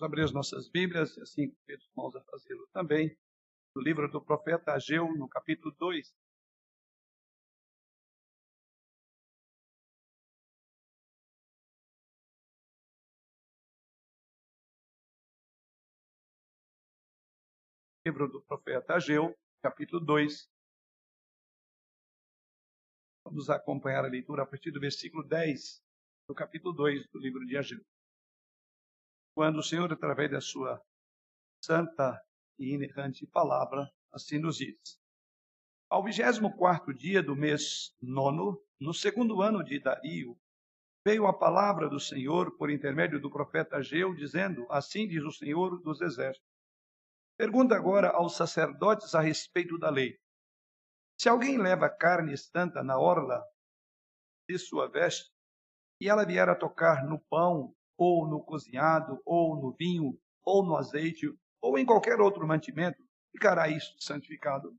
Vamos abrir as nossas Bíblias, e assim convido os irmãos a fazê-lo também, no livro do profeta Ageu, no capítulo 2. Livro do profeta Ageu, capítulo 2. Vamos acompanhar a leitura a partir do versículo 10 do capítulo 2 do livro de Ageu quando o Senhor, através da sua santa e inerrante palavra, assim nos diz. Ao vigésimo quarto dia do mês nono, no segundo ano de Dario, veio a palavra do Senhor por intermédio do profeta Ageu, dizendo: Assim diz o Senhor dos Exércitos. Pergunta agora aos sacerdotes a respeito da lei. Se alguém leva carne estanta na orla de sua veste, e ela vier a tocar no pão ou no cozinhado, ou no vinho, ou no azeite, ou em qualquer outro mantimento, ficará isto santificado?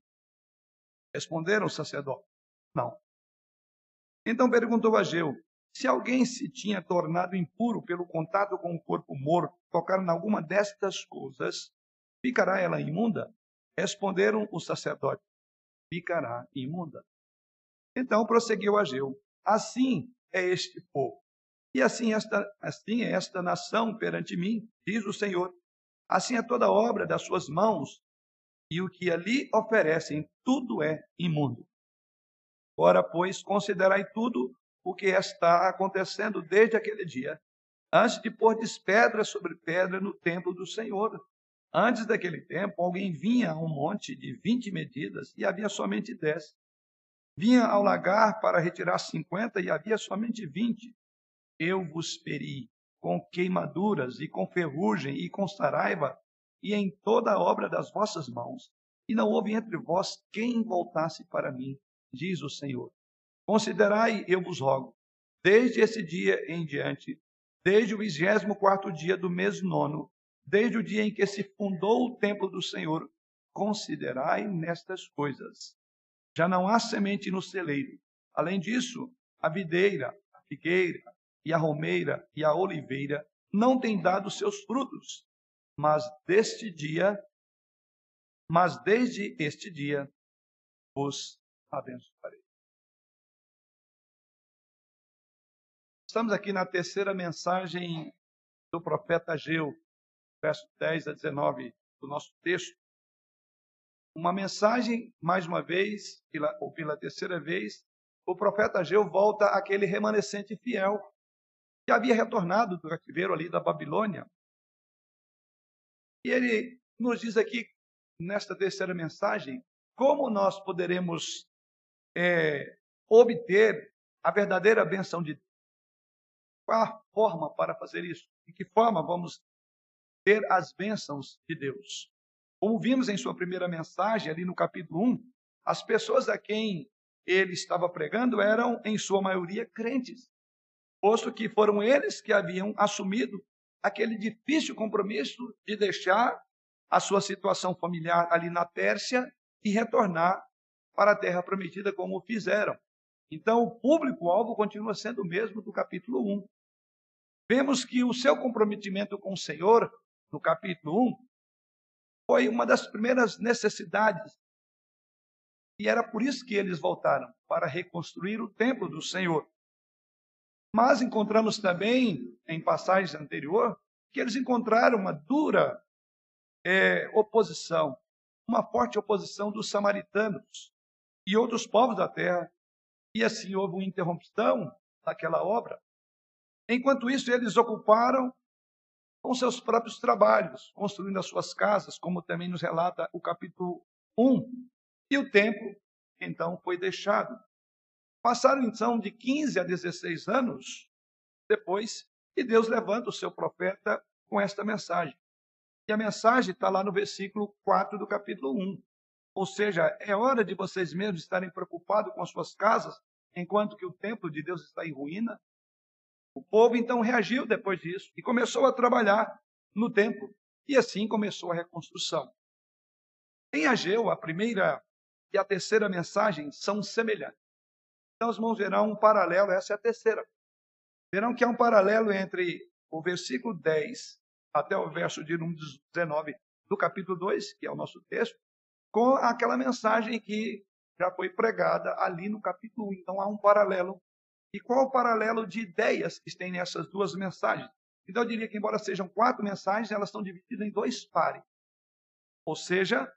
Responderam os sacerdotes: Não. Então perguntou Ageu: Se alguém se tinha tornado impuro pelo contato com o corpo morto, tocar em alguma destas coisas, ficará ela imunda? Responderam os sacerdotes: Ficará imunda. Então prosseguiu Ageu: Assim é este povo. E assim, esta, assim é esta nação perante mim, diz o Senhor. Assim é toda obra das suas mãos, e o que ali oferecem, tudo é imundo. Ora, pois, considerai tudo o que está acontecendo desde aquele dia, antes de pôr pedra sobre pedra no templo do Senhor. Antes daquele tempo, alguém vinha a um monte de vinte medidas e havia somente dez. Vinha ao lagar para retirar cinquenta e havia somente vinte eu vos feri com queimaduras e com ferrugem e com saraiva e em toda a obra das vossas mãos. E não houve entre vós quem voltasse para mim, diz o Senhor. Considerai, eu vos rogo, desde esse dia em diante, desde o vigésimo quarto dia do mês nono, desde o dia em que se fundou o templo do Senhor, considerai nestas coisas. Já não há semente no celeiro. Além disso, a videira, a figueira, e a romeira e a oliveira não têm dado seus frutos, mas deste dia, mas desde este dia os abençoarei. Estamos aqui na terceira mensagem do profeta Ageu, verso 10 a 19 do nosso texto. Uma mensagem, mais uma vez, ou pela terceira vez, o profeta Ageu volta àquele remanescente fiel que havia retornado do cativeiro ali da Babilônia. E ele nos diz aqui, nesta terceira mensagem, como nós poderemos é, obter a verdadeira benção de Deus. Qual a forma para fazer isso? De que forma vamos ter as bênçãos de Deus? Como vimos em sua primeira mensagem, ali no capítulo 1, as pessoas a quem ele estava pregando eram, em sua maioria, crentes posto que foram eles que haviam assumido aquele difícil compromisso de deixar a sua situação familiar ali na Pérsia e retornar para a terra prometida como fizeram. Então, o público-alvo continua sendo o mesmo do capítulo 1. Vemos que o seu comprometimento com o Senhor, no capítulo 1, foi uma das primeiras necessidades. E era por isso que eles voltaram para reconstruir o templo do Senhor. Mas encontramos também, em passagens anterior, que eles encontraram uma dura é, oposição, uma forte oposição dos samaritanos e outros povos da terra. E assim houve uma interrupção naquela obra. Enquanto isso, eles ocuparam com seus próprios trabalhos, construindo as suas casas, como também nos relata o capítulo 1. E o templo, então, foi deixado. Passaram então de 15 a 16 anos depois e Deus levanta o seu profeta com esta mensagem. E a mensagem está lá no versículo 4 do capítulo 1. Ou seja, é hora de vocês mesmos estarem preocupados com as suas casas, enquanto que o templo de Deus está em ruína. O povo então reagiu depois disso e começou a trabalhar no templo. E assim começou a reconstrução. Em Ageu, a primeira e a terceira mensagem são semelhantes. Então, os irmãos verão um paralelo, essa é a terceira. Verão que há um paralelo entre o versículo 10 até o verso de número 19 do capítulo 2, que é o nosso texto, com aquela mensagem que já foi pregada ali no capítulo 1. Então há um paralelo. E qual o paralelo de ideias que tem nessas duas mensagens? Então eu diria que, embora sejam quatro mensagens, elas estão divididas em dois pares. Ou seja,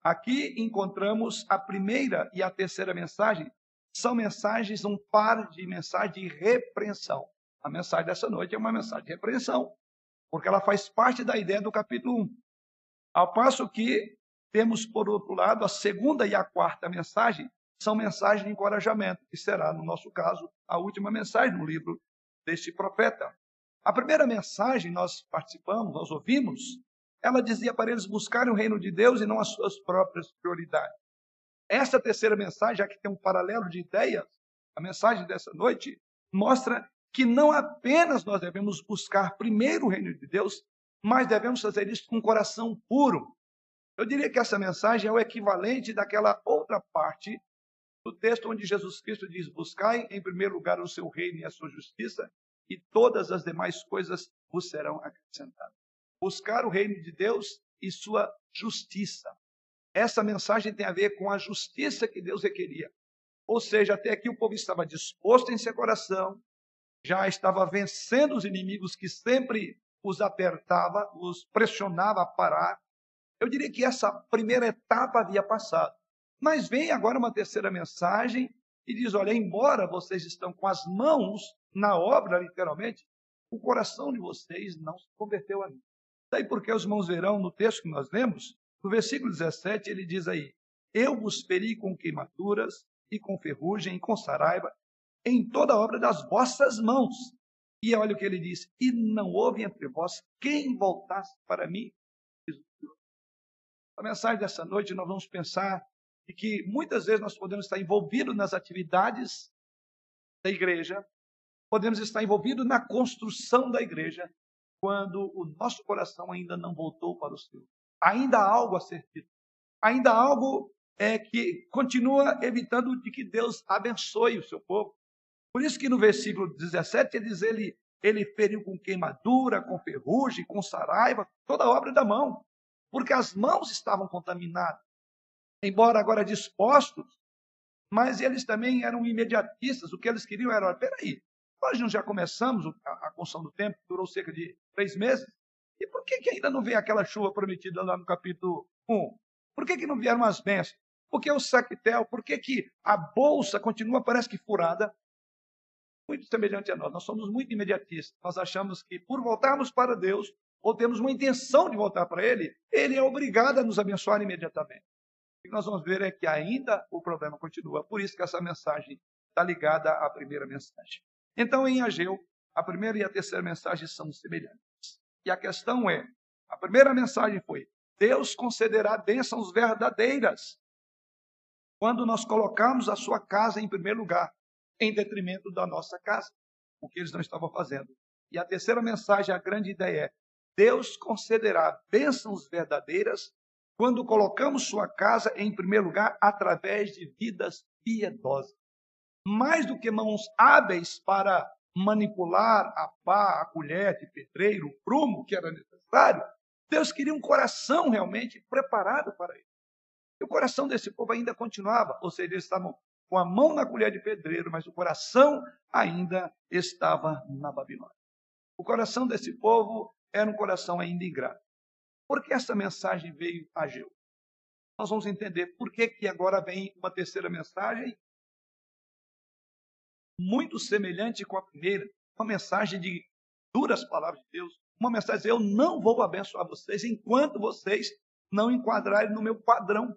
aqui encontramos a primeira e a terceira mensagem, são mensagens, um par de mensagens de repreensão. A mensagem dessa noite é uma mensagem de repreensão, porque ela faz parte da ideia do capítulo 1. Ao passo que temos, por outro lado, a segunda e a quarta mensagem são mensagens de encorajamento, que será, no nosso caso, a última mensagem no livro deste profeta. A primeira mensagem nós participamos, nós ouvimos, ela dizia para eles buscarem o reino de Deus e não as suas próprias prioridades. Essa terceira mensagem, já que tem um paralelo de ideias, a mensagem dessa noite mostra que não apenas nós devemos buscar primeiro o reino de Deus, mas devemos fazer isso com um coração puro. Eu diria que essa mensagem é o equivalente daquela outra parte do texto onde Jesus Cristo diz: Buscai em primeiro lugar o seu reino e a sua justiça, e todas as demais coisas vos serão acrescentadas. Buscar o reino de Deus e sua justiça. Essa mensagem tem a ver com a justiça que Deus requeria. Ou seja, até aqui o povo estava disposto em seu coração, já estava vencendo os inimigos que sempre os apertava, os pressionava a parar. Eu diria que essa primeira etapa havia passado. Mas vem agora uma terceira mensagem e diz: olha, embora vocês estão com as mãos na obra, literalmente, o coração de vocês não se converteu a mim. Daí porque os irmãos verão no texto que nós lemos, no versículo 17, ele diz aí: Eu vos feri com queimaduras e com ferrugem e com saraiva em toda a obra das vossas mãos. E olha o que ele diz: E não houve entre vós quem voltasse para mim. A mensagem dessa noite nós vamos pensar de que muitas vezes nós podemos estar envolvidos nas atividades da igreja, podemos estar envolvidos na construção da igreja, quando o nosso coração ainda não voltou para o Senhor. Ainda há algo a ser feito. Ainda há algo é, que continua evitando de que Deus abençoe o seu povo. Por isso que no versículo 17 ele diz, ele, ele feriu com queimadura, com ferrugem, com saraiva, toda a obra da mão, porque as mãos estavam contaminadas. Embora agora dispostos, mas eles também eram imediatistas, o que eles queriam era, peraí, nós já começamos a, construção do templo, durou cerca de três meses, e por que, que ainda não veio aquela chuva prometida lá no capítulo 1? Por que, que não vieram as bênçãos? Por que o saquetel? Por que, que a bolsa continua, parece que furada? muito semelhante a nós. Nós somos muito imediatistas. Nós achamos que por voltarmos para Deus, ou temos uma intenção de voltar para Ele, Ele é obrigado a nos abençoar imediatamente. O que nós vamos ver é que ainda o problema continua. Por isso que essa mensagem está ligada à primeira mensagem. Então, em Ageu, a primeira e a terceira mensagem são semelhantes. E a questão é: a primeira mensagem foi: Deus concederá bênçãos verdadeiras quando nós colocamos a sua casa em primeiro lugar em detrimento da nossa casa, o que eles não estavam fazendo. E a terceira mensagem, a grande ideia é: Deus concederá bênçãos verdadeiras quando colocamos sua casa em primeiro lugar através de vidas piedosas. Mais do que mãos hábeis para manipular a pá, a colher de pedreiro, o prumo que era necessário, Deus queria um coração realmente preparado para isso. E o coração desse povo ainda continuava, ou seja, eles estavam com a mão na colher de pedreiro, mas o coração ainda estava na Babilônia. O coração desse povo era um coração ainda ingrato. Por que essa mensagem veio a Geu? Nós vamos entender por que, que agora vem uma terceira mensagem, muito semelhante com a primeira, uma mensagem de duras palavras de Deus, uma mensagem eu não vou abençoar vocês enquanto vocês não enquadrarem no meu padrão.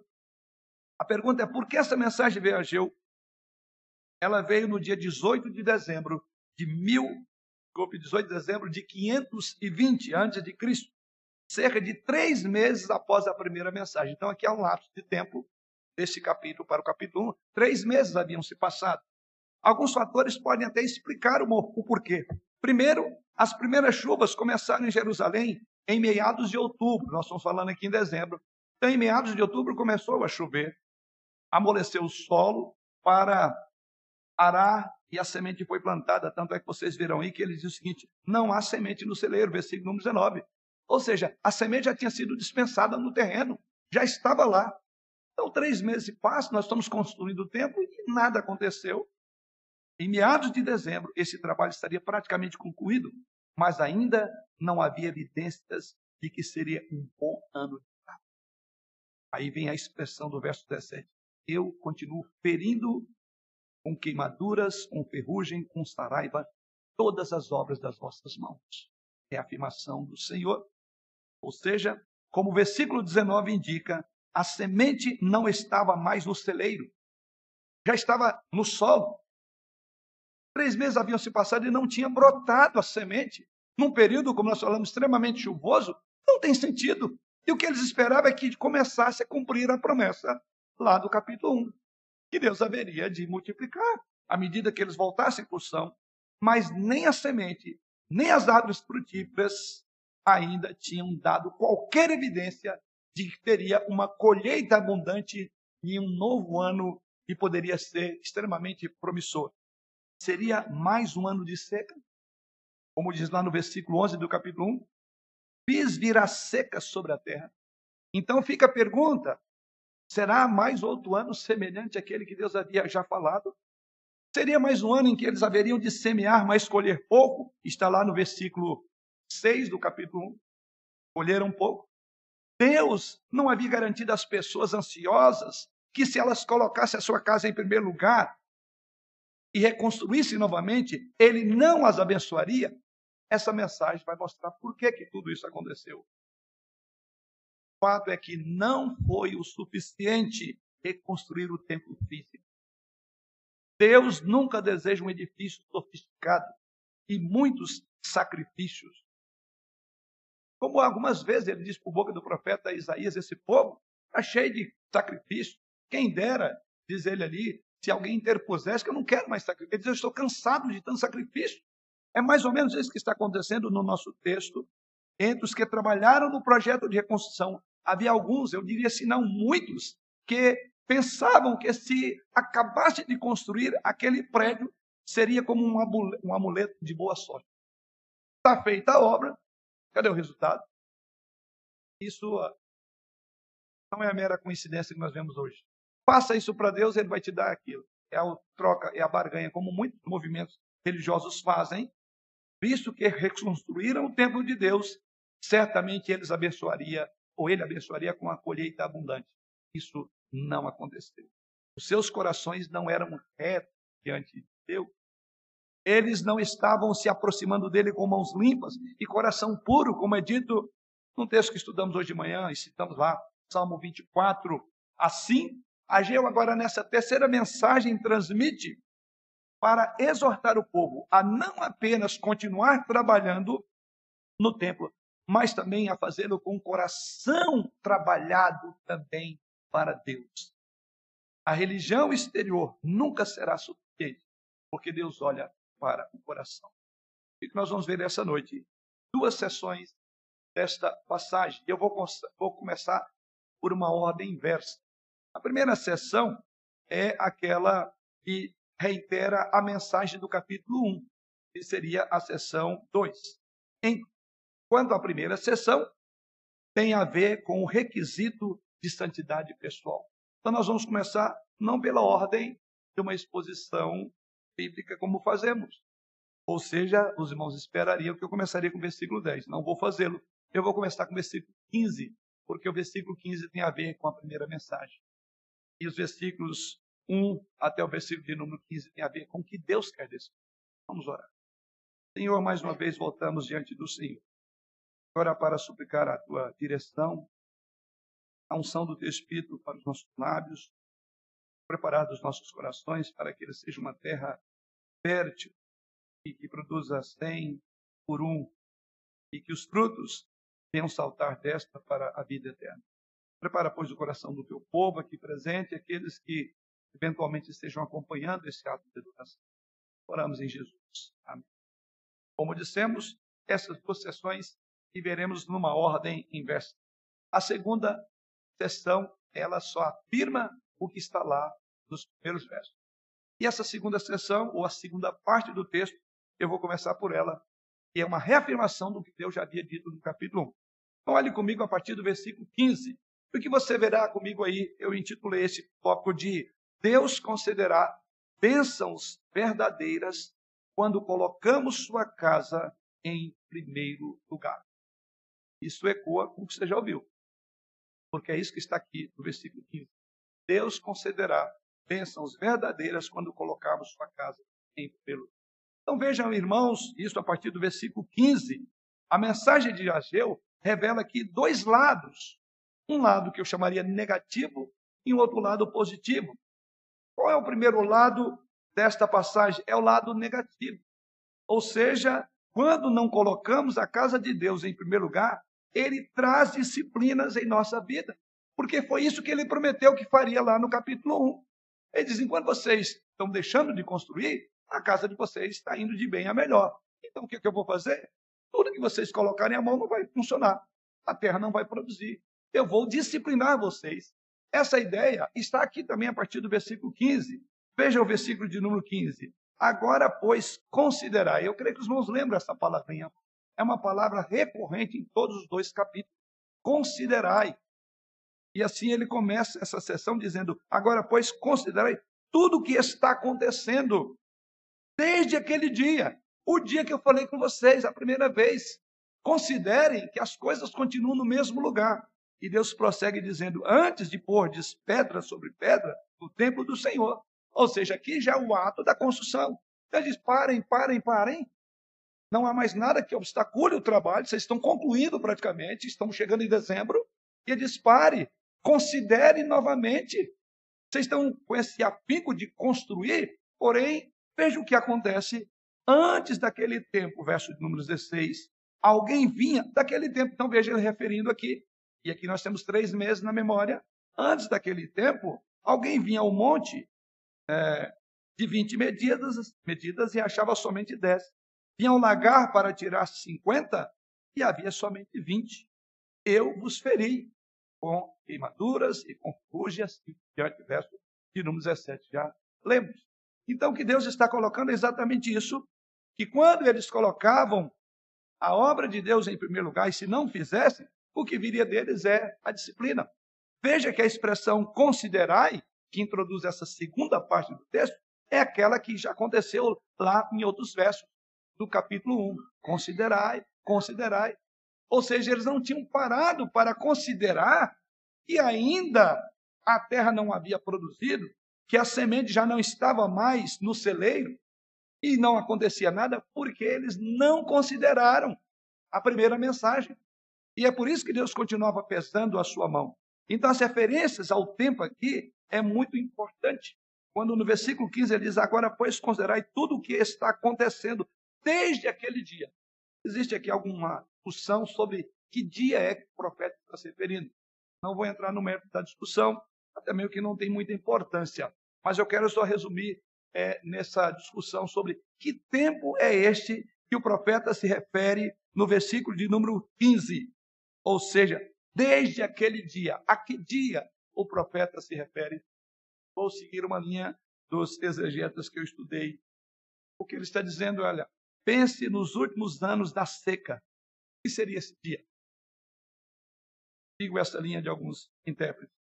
A pergunta é por que essa mensagem veio a Geu? Ela veio no dia 18 de dezembro de mil, desculpe, 18 de dezembro de 520 antes de Cristo, cerca de três meses após a primeira mensagem. Então aqui há um lapso de tempo desse capítulo para o capítulo 1. Três meses haviam se passado. Alguns fatores podem até explicar o, porquê. Primeiro, as primeiras chuvas começaram em Jerusalém em meados de outubro. Nós estamos falando aqui em dezembro. Então, em meados de outubro começou a chover amoleceu o solo para arar e a semente foi plantada. Tanto é que vocês verão aí que ele diz o seguinte: não há semente no celeiro, versículo número 19. Ou seja, a semente já tinha sido dispensada no terreno, já estava lá. Então, três meses se passam, nós estamos construindo o templo e nada aconteceu. Em meados de dezembro, esse trabalho estaria praticamente concluído, mas ainda não havia evidências de que seria um bom ano de trabalho. Aí vem a expressão do verso 17. Eu continuo ferindo com queimaduras, com ferrugem, com saraiva, todas as obras das vossas mãos. É a afirmação do Senhor. Ou seja, como o versículo 19 indica, a semente não estava mais no celeiro, já estava no solo. Três meses haviam se passado e não tinha brotado a semente. Num período, como nós falamos, extremamente chuvoso, não tem sentido. E o que eles esperavam é que começasse a cumprir a promessa lá do capítulo 1, que Deus haveria de multiplicar à medida que eles voltassem por são. Mas nem a semente, nem as árvores frutíferas ainda tinham dado qualquer evidência de que teria uma colheita abundante em um novo ano que poderia ser extremamente promissor seria mais um ano de seca? Como diz lá no versículo 11 do capítulo 1, fiz vir a seca sobre a terra. Então fica a pergunta: será mais outro ano semelhante àquele que Deus havia já falado? Seria mais um ano em que eles haveriam de semear, mas colher pouco? Está lá no versículo 6 do capítulo 1. Colheram pouco. Deus não havia garantido às pessoas ansiosas que, se elas colocassem a sua casa em primeiro lugar, e reconstruísse novamente, ele não as abençoaria, essa mensagem vai mostrar por que, que tudo isso aconteceu. O fato é que não foi o suficiente reconstruir o templo físico. Deus nunca deseja um edifício sofisticado e muitos sacrifícios. Como algumas vezes ele diz por boca do profeta Isaías: esse povo está cheio de sacrifício. Quem dera, diz ele ali, se alguém interpusesse, que eu não quero mais sacrifício. Ele diz, eu estou cansado de tanto sacrifício. É mais ou menos isso que está acontecendo no nosso texto. Entre os que trabalharam no projeto de reconstrução, havia alguns, eu diria se não muitos, que pensavam que se acabasse de construir aquele prédio, seria como um amuleto de boa sorte. Está feita a obra, cadê o resultado? Isso ah, não é a mera coincidência que nós vemos hoje. Faça isso para Deus, ele vai te dar aquilo. É a troca, é a barganha, como muitos movimentos religiosos fazem. Visto que reconstruíram o templo de Deus, certamente eles abençoaria, ou ele abençoaria com a colheita abundante. Isso não aconteceu. Os seus corações não eram retos diante de Deus. Eles não estavam se aproximando dele com mãos limpas e coração puro, como é dito no texto que estudamos hoje de manhã e citamos lá, Salmo 24. Assim, Ageu, agora nessa terceira mensagem, transmite para exortar o povo a não apenas continuar trabalhando no templo, mas também a fazê-lo com o coração trabalhado também para Deus. A religião exterior nunca será suficiente, porque Deus olha para o coração. O que nós vamos ver essa noite? Duas sessões desta passagem. Eu vou, vou começar por uma ordem inversa. A primeira sessão é aquela que reitera a mensagem do capítulo 1, que seria a sessão 2. Enquanto a primeira sessão tem a ver com o requisito de santidade pessoal. Então nós vamos começar não pela ordem de uma exposição bíblica como fazemos. Ou seja, os irmãos esperariam que eu começaria com o versículo 10. Não vou fazê-lo. Eu vou começar com o versículo 15, porque o versículo 15 tem a ver com a primeira mensagem. E os versículos 1 até o versículo de número 15 tem a ver com o que Deus quer desse. Vamos orar. Senhor, mais uma vez voltamos diante do Senhor. Agora para suplicar a tua direção, a unção do teu Espírito para os nossos lábios, preparar os nossos corações para que ele seja uma terra fértil e que produza cem por um e que os frutos venham saltar desta para a vida eterna. Prepara, pois, o coração do teu povo aqui presente, aqueles que eventualmente estejam acompanhando esse ato de educação. Oramos em Jesus. Amém. Como dissemos, essas duas sessões veremos numa ordem inversa. A segunda sessão, ela só afirma o que está lá nos primeiros versos. E essa segunda sessão, ou a segunda parte do texto, eu vou começar por ela, que é uma reafirmação do que Deus já havia dito no capítulo 1. Então, olhe comigo a partir do versículo 15. O que você verá comigo aí, eu intitulei esse tópico de Deus concederá bênçãos verdadeiras quando colocamos sua casa em primeiro lugar. Isso ecoa com o que você já ouviu. Porque é isso que está aqui no versículo 15. Deus concederá bênçãos verdadeiras quando colocarmos sua casa em primeiro lugar. Então vejam, irmãos, isso a partir do versículo 15. A mensagem de Ageu revela aqui dois lados. Um lado que eu chamaria negativo e um outro lado positivo. Qual é o primeiro lado desta passagem? É o lado negativo. Ou seja, quando não colocamos a casa de Deus em primeiro lugar, ele traz disciplinas em nossa vida. Porque foi isso que ele prometeu que faria lá no capítulo 1. Ele diz: enquanto vocês estão deixando de construir, a casa de vocês está indo de bem a melhor. Então o que, que eu vou fazer? Tudo que vocês colocarem a mão não vai funcionar. A terra não vai produzir. Eu vou disciplinar vocês. Essa ideia está aqui também a partir do versículo 15. Veja o versículo de número 15. Agora, pois, considerai. Eu creio que os irmãos lembram essa palavrinha. É uma palavra recorrente em todos os dois capítulos. Considerai. E assim ele começa essa sessão dizendo: Agora, pois, considerai tudo o que está acontecendo desde aquele dia. O dia que eu falei com vocês a primeira vez. Considerem que as coisas continuam no mesmo lugar. E Deus prossegue dizendo: Antes de pôr pedra sobre pedra, no templo do Senhor. Ou seja, aqui já é o ato da construção. Então ele diz: parem, parem, parem. Não há mais nada que obstacule o trabalho, vocês estão concluindo praticamente, estamos chegando em dezembro. E ele diz: pare, considere novamente. Vocês estão com esse apico de construir, porém, veja o que acontece antes daquele tempo, verso de número 16. Alguém vinha daquele tempo, então veja ele referindo aqui. E aqui nós temos três meses na memória. Antes daquele tempo, alguém vinha ao monte é, de 20 medidas, medidas e achava somente 10. Vinha ao lagar para tirar 50 e havia somente 20. Eu vos feri com queimaduras e com fúgias, e diante verso de número 17, já lemos. Então, que Deus está colocando é exatamente isso, que quando eles colocavam a obra de Deus em primeiro lugar, e se não fizessem, o que viria deles é a disciplina. Veja que a expressão considerai que introduz essa segunda parte do texto, é aquela que já aconteceu lá em outros versos do capítulo 1. Considerai, considerai. Ou seja, eles não tinham parado para considerar que ainda a terra não havia produzido, que a semente já não estava mais no celeiro e não acontecia nada, porque eles não consideraram a primeira mensagem. E é por isso que Deus continuava pesando a sua mão. Então, as referências ao tempo aqui é muito importante. Quando no versículo 15 ele diz: Agora, pois, considerai tudo o que está acontecendo desde aquele dia. Existe aqui alguma discussão sobre que dia é que o profeta está se referindo. Não vou entrar no mérito da discussão, até meio que não tem muita importância. Mas eu quero só resumir é, nessa discussão sobre que tempo é este que o profeta se refere no versículo de número 15. Ou seja, desde aquele dia. A que dia o profeta se refere. Vou seguir uma linha dos exegetas que eu estudei. O que ele está dizendo, olha, pense nos últimos anos da seca. O que seria esse dia? Sigo essa linha de alguns intérpretes.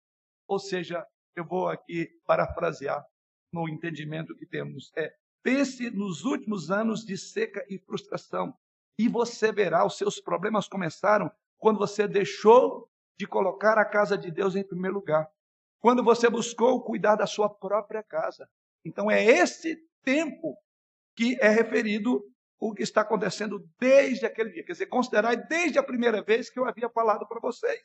Ou seja, eu vou aqui parafrasear no entendimento que temos. É, pense nos últimos anos de seca e frustração. E você verá, os seus problemas começaram quando você deixou de colocar a casa de Deus em primeiro lugar. Quando você buscou cuidar da sua própria casa. Então é esse tempo que é referido o que está acontecendo desde aquele dia. Quer dizer, considerar desde a primeira vez que eu havia falado para vocês.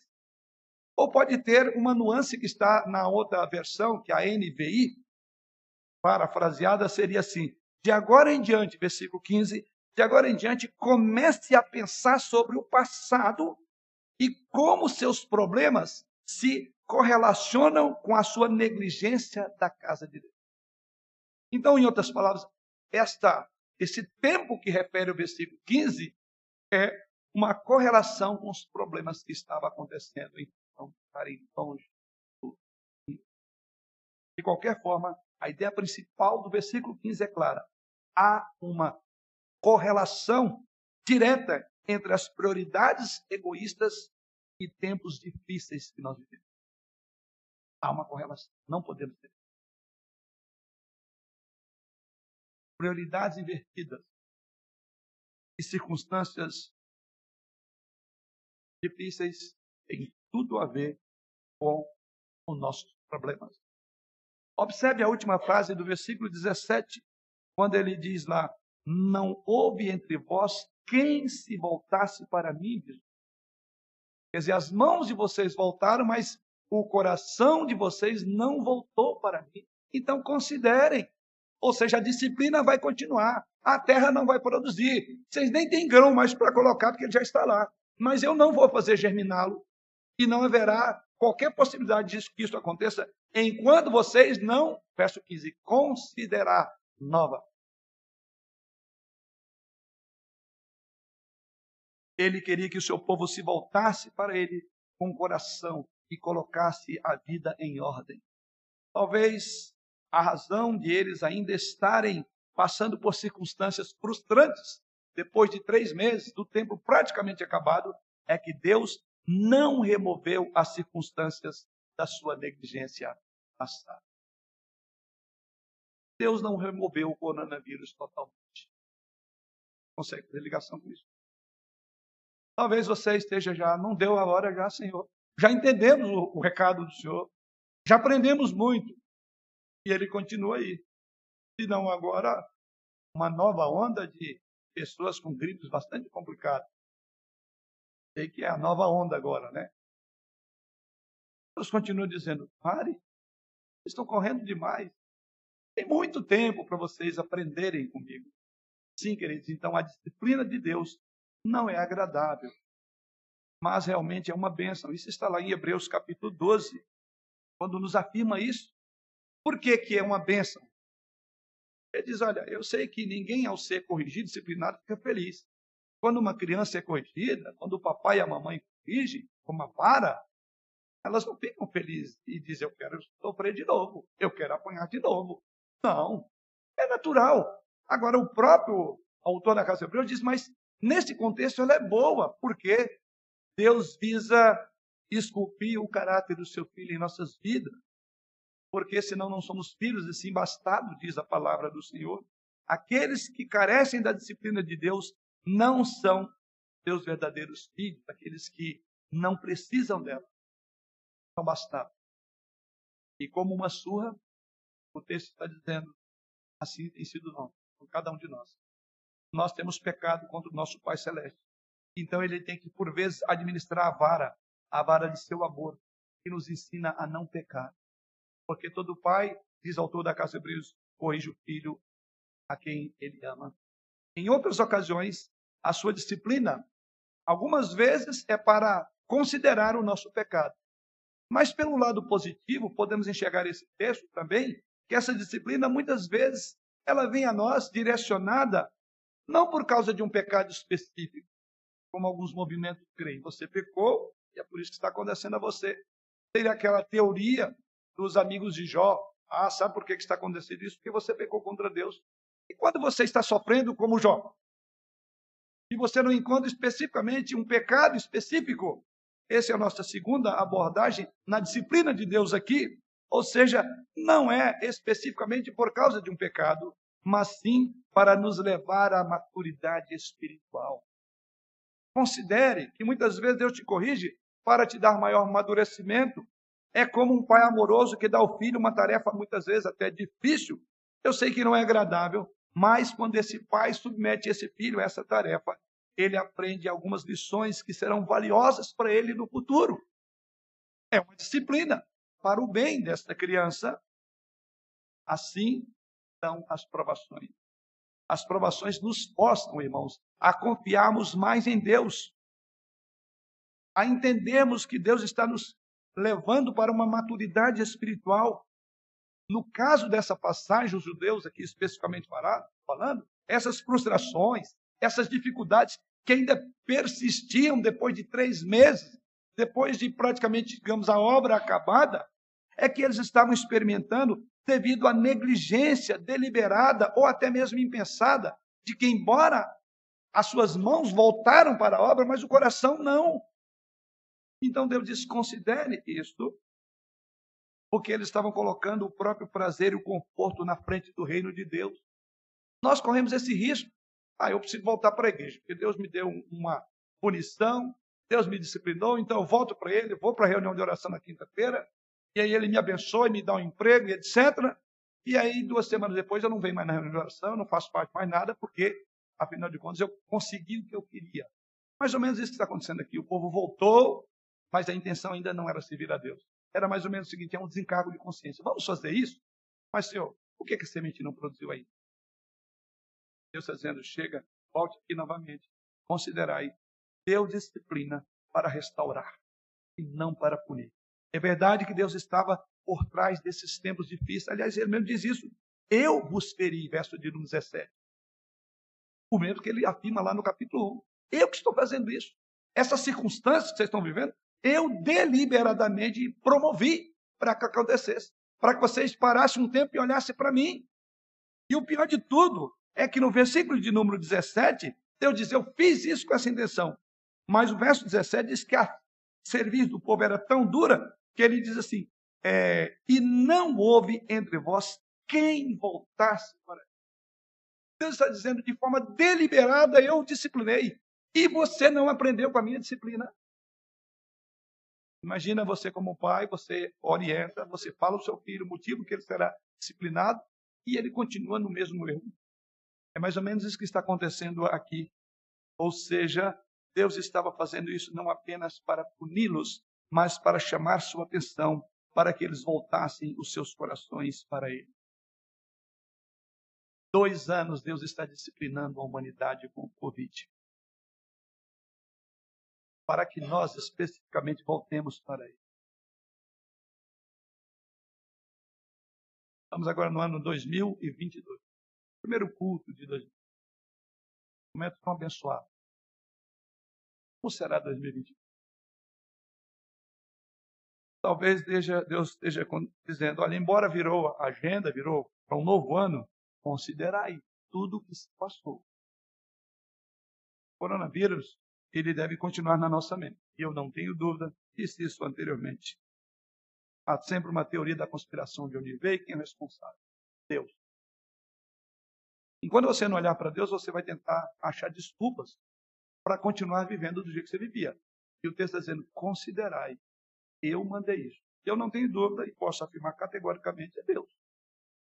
Ou pode ter uma nuance que está na outra versão, que é a NVI, parafraseada, seria assim: de agora em diante, versículo 15, de agora em diante, comece a pensar sobre o passado e como seus problemas se correlacionam com a sua negligência da casa de Deus. Então, em outras palavras, esta, esse tempo que refere o versículo 15 é uma correlação com os problemas que estavam acontecendo em estarem longe. De qualquer forma, a ideia principal do versículo 15 é clara. Há uma correlação direta entre as prioridades egoístas e tempos difíceis que nós vivemos. Há uma correlação. Não podemos ter. Prioridades invertidas e circunstâncias difíceis têm tudo a ver com os nossos problemas. Observe a última frase do versículo 17, quando ele diz lá: Não houve entre vós quem se voltasse para mim. Quer dizer, as mãos de vocês voltaram, mas o coração de vocês não voltou para mim. Então considerem. Ou seja, a disciplina vai continuar. A terra não vai produzir. Vocês nem têm grão mais para colocar, porque ele já está lá. Mas eu não vou fazer germiná-lo. E não haverá qualquer possibilidade disso que isso aconteça enquanto vocês não, verso 15, considerar nova. Ele queria que o seu povo se voltasse para ele com o coração e colocasse a vida em ordem. Talvez a razão de eles ainda estarem passando por circunstâncias frustrantes, depois de três meses do tempo praticamente acabado, é que Deus não removeu as circunstâncias da sua negligência passada. Deus não removeu o coronavírus totalmente. Consegue ter ligação com isso? Talvez você esteja já, não deu a hora já, Senhor. Já entendemos o, o recado do Senhor. Já aprendemos muito. E ele continua aí. Se não agora, uma nova onda de pessoas com gripes bastante complicadas. Sei que é a nova onda agora, né? Deus continua dizendo: pare, estão correndo demais. Tem muito tempo para vocês aprenderem comigo. Sim, queridos, então a disciplina de Deus não é agradável, mas realmente é uma bênção. Isso está lá em Hebreus capítulo 12, quando nos afirma isso. Por que, que é uma bênção? Ele diz: Olha, eu sei que ninguém, ao ser corrigido, disciplinado, fica feliz. Quando uma criança é corrigida, quando o papai e a mamãe corrigem com uma vara, elas não ficam felizes e dizem: Eu quero sofrer de novo, eu quero apanhar de novo. Não, é natural. Agora, o próprio autor da Casa Hebreus diz: Mas nesse contexto ela é boa, porque Deus visa esculpir o caráter do seu filho em nossas vidas porque senão não somos filhos e sim bastados, diz a palavra do Senhor. Aqueles que carecem da disciplina de Deus não são seus verdadeiros filhos, aqueles que não precisam dela, são bastados. E como uma surra, o texto está dizendo, assim tem sido nós, com cada um de nós. Nós temos pecado contra o nosso Pai Celeste. Então ele tem que, por vezes, administrar a vara, a vara de seu amor, que nos ensina a não pecar porque todo pai, diz o autor da Casa Hebreus, corrige o filho a quem ele ama. Em outras ocasiões, a sua disciplina, algumas vezes, é para considerar o nosso pecado. Mas, pelo lado positivo, podemos enxergar esse texto também, que essa disciplina, muitas vezes, ela vem a nós direcionada não por causa de um pecado específico, como alguns movimentos creem. Você pecou e é por isso que está acontecendo a você. Seria aquela teoria dos amigos de Jó. Ah, sabe por que está acontecendo isso? Porque você pecou contra Deus. E quando você está sofrendo como Jó, e você não encontra especificamente um pecado específico, essa é a nossa segunda abordagem na disciplina de Deus aqui. Ou seja, não é especificamente por causa de um pecado, mas sim para nos levar à maturidade espiritual. Considere que muitas vezes Deus te corrige para te dar maior amadurecimento, é como um pai amoroso que dá ao filho uma tarefa muitas vezes até difícil. Eu sei que não é agradável, mas quando esse pai submete esse filho a essa tarefa, ele aprende algumas lições que serão valiosas para ele no futuro. É uma disciplina para o bem desta criança. Assim são as provações. As provações nos forçam, irmãos, a confiarmos mais em Deus, a entendermos que Deus está nos levando para uma maturidade espiritual. No caso dessa passagem, os judeus aqui especificamente falando, essas frustrações, essas dificuldades que ainda persistiam depois de três meses, depois de praticamente, digamos, a obra acabada, é que eles estavam experimentando devido à negligência deliberada ou até mesmo impensada de que, embora as suas mãos voltaram para a obra, mas o coração não. Então Deus disse: considere isto, porque eles estavam colocando o próprio prazer e o conforto na frente do reino de Deus. Nós corremos esse risco. Ah, eu preciso voltar para a igreja, porque Deus me deu uma punição, Deus me disciplinou, então eu volto para Ele, vou para a reunião de oração na quinta-feira, e aí Ele me abençoa e me dá um emprego, e etc. E aí, duas semanas depois, eu não venho mais na eu não faço parte mais nada, porque, afinal de contas, eu consegui o que eu queria. Mais ou menos isso que está acontecendo aqui. O povo voltou, mas a intenção ainda não era servir a Deus. Era mais ou menos o seguinte: é um desencargo de consciência. Vamos fazer isso? Mas, Senhor, por que, que a semente não produziu ainda? Deus está dizendo: chega, volte aqui novamente. Considerai, Deus disciplina para restaurar e não para punir. É verdade que Deus estava por trás desses tempos difíceis. Aliás, ele mesmo diz isso. Eu vos feri, verso de número 17. O mesmo que ele afirma lá no capítulo 1. Eu que estou fazendo isso. Essas circunstâncias que vocês estão vivendo, eu deliberadamente promovi para que acontecesse. Para que vocês parassem um tempo e olhassem para mim. E o pior de tudo é que no versículo de número 17, Deus diz: Eu fiz isso com essa intenção. Mas o verso 17 diz que a serviço do povo era tão dura que ele diz assim: é, E não houve entre vós quem voltasse para Deus está dizendo de forma deliberada: Eu disciplinei. E você não aprendeu com a minha disciplina. Imagina você como pai, você orienta, você fala ao seu filho o motivo que ele será disciplinado e ele continua no mesmo erro. É mais ou menos isso que está acontecendo aqui. Ou seja, Deus estava fazendo isso não apenas para puni-los, mas para chamar sua atenção, para que eles voltassem os seus corações para Ele. Dois anos Deus está disciplinando a humanidade com o Covid. Para que nós especificamente voltemos para Ele. Estamos agora no ano 2022. Primeiro culto de 2022. Momento tão abençoado. Como será 2021? Talvez Deus esteja dizendo, olha, embora virou agenda, virou para um novo ano, considerai tudo o que se passou. O coronavírus, ele deve continuar na nossa mente. E eu não tenho dúvida, disse isso anteriormente. Há sempre uma teoria da conspiração de onde veio e quem é responsável. Deus. E quando você não olhar para Deus, você vai tentar achar desculpas para continuar vivendo do jeito que você vivia. E o texto está dizendo: considerai, eu mandei isso. Eu não tenho dúvida e posso afirmar categoricamente: é Deus.